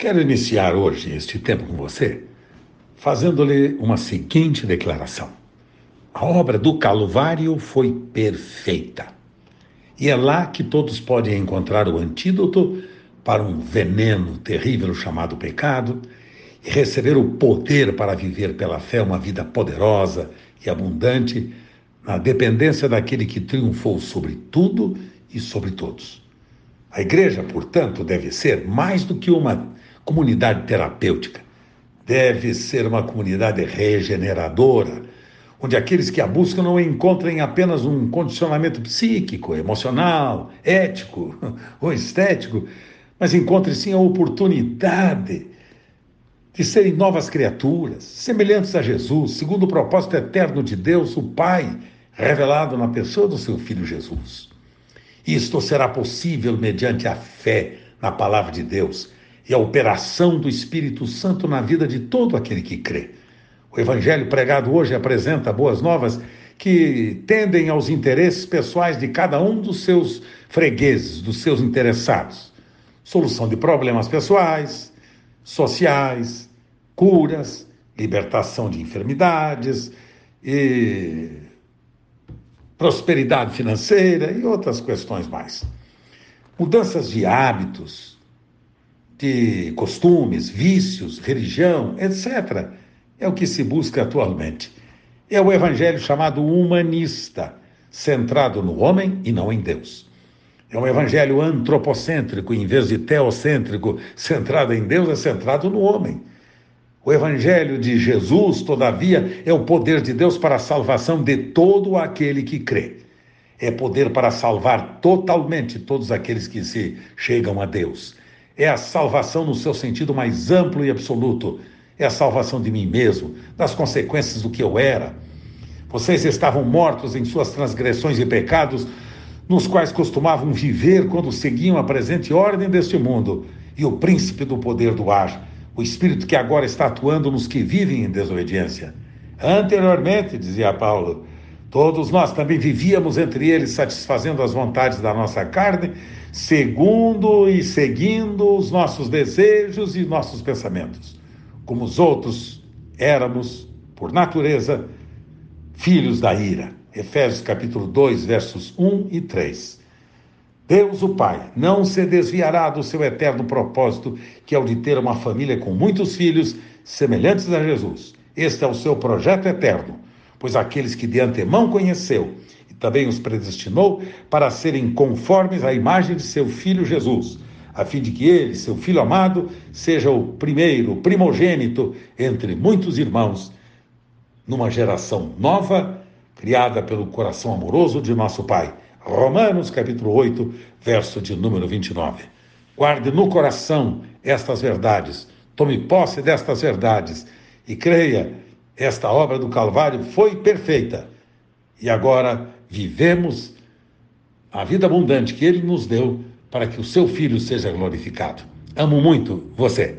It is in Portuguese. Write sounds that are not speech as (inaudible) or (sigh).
Quero iniciar hoje este tempo com você fazendo-lhe uma seguinte declaração. A obra do Calvário foi perfeita. E é lá que todos podem encontrar o antídoto para um veneno terrível chamado pecado e receber o poder para viver pela fé uma vida poderosa e abundante na dependência daquele que triunfou sobre tudo e sobre todos. A igreja, portanto, deve ser mais do que uma comunidade terapêutica. Deve ser uma comunidade regeneradora, onde aqueles que a buscam não encontrem apenas um condicionamento psíquico, emocional, ético (laughs) ou estético, mas encontrem sim a oportunidade de serem novas criaturas, semelhantes a Jesus, segundo o propósito eterno de Deus, o Pai, revelado na pessoa do seu Filho Jesus. Isto será possível mediante a fé na palavra de Deus e a operação do Espírito Santo na vida de todo aquele que crê. O evangelho pregado hoje apresenta boas novas que tendem aos interesses pessoais de cada um dos seus fregueses, dos seus interessados. Solução de problemas pessoais, sociais, curas, libertação de enfermidades e prosperidade financeira e outras questões mais. Mudanças de hábitos, de costumes, vícios, religião, etc. É o que se busca atualmente. É o evangelho chamado humanista, centrado no homem e não em Deus. É um evangelho antropocêntrico, em vez de teocêntrico, centrado em Deus, é centrado no homem. O evangelho de Jesus, todavia, é o poder de Deus para a salvação de todo aquele que crê. É poder para salvar totalmente todos aqueles que se chegam a Deus é a salvação no seu sentido mais amplo e absoluto. É a salvação de mim mesmo, das consequências do que eu era. Vocês estavam mortos em suas transgressões e pecados, nos quais costumavam viver quando seguiam a presente ordem deste mundo e o príncipe do poder do ar, o espírito que agora está atuando nos que vivem em desobediência. Anteriormente, dizia Paulo, todos nós também vivíamos entre eles, satisfazendo as vontades da nossa carne segundo e seguindo os nossos desejos e nossos pensamentos. Como os outros, éramos, por natureza, filhos da ira. Efésios capítulo 2, versos 1 e 3. Deus, o Pai, não se desviará do seu eterno propósito, que é o de ter uma família com muitos filhos semelhantes a Jesus. Este é o seu projeto eterno, pois aqueles que de antemão conheceu, também os predestinou para serem conformes à imagem de seu filho Jesus, a fim de que ele, seu filho amado, seja o primeiro, primogênito entre muitos irmãos, numa geração nova, criada pelo coração amoroso de nosso Pai. Romanos capítulo 8, verso de número 29. Guarde no coração estas verdades, tome posse destas verdades e creia, esta obra do Calvário foi perfeita. E agora vivemos a vida abundante que Ele nos deu para que o seu Filho seja glorificado. Amo muito você.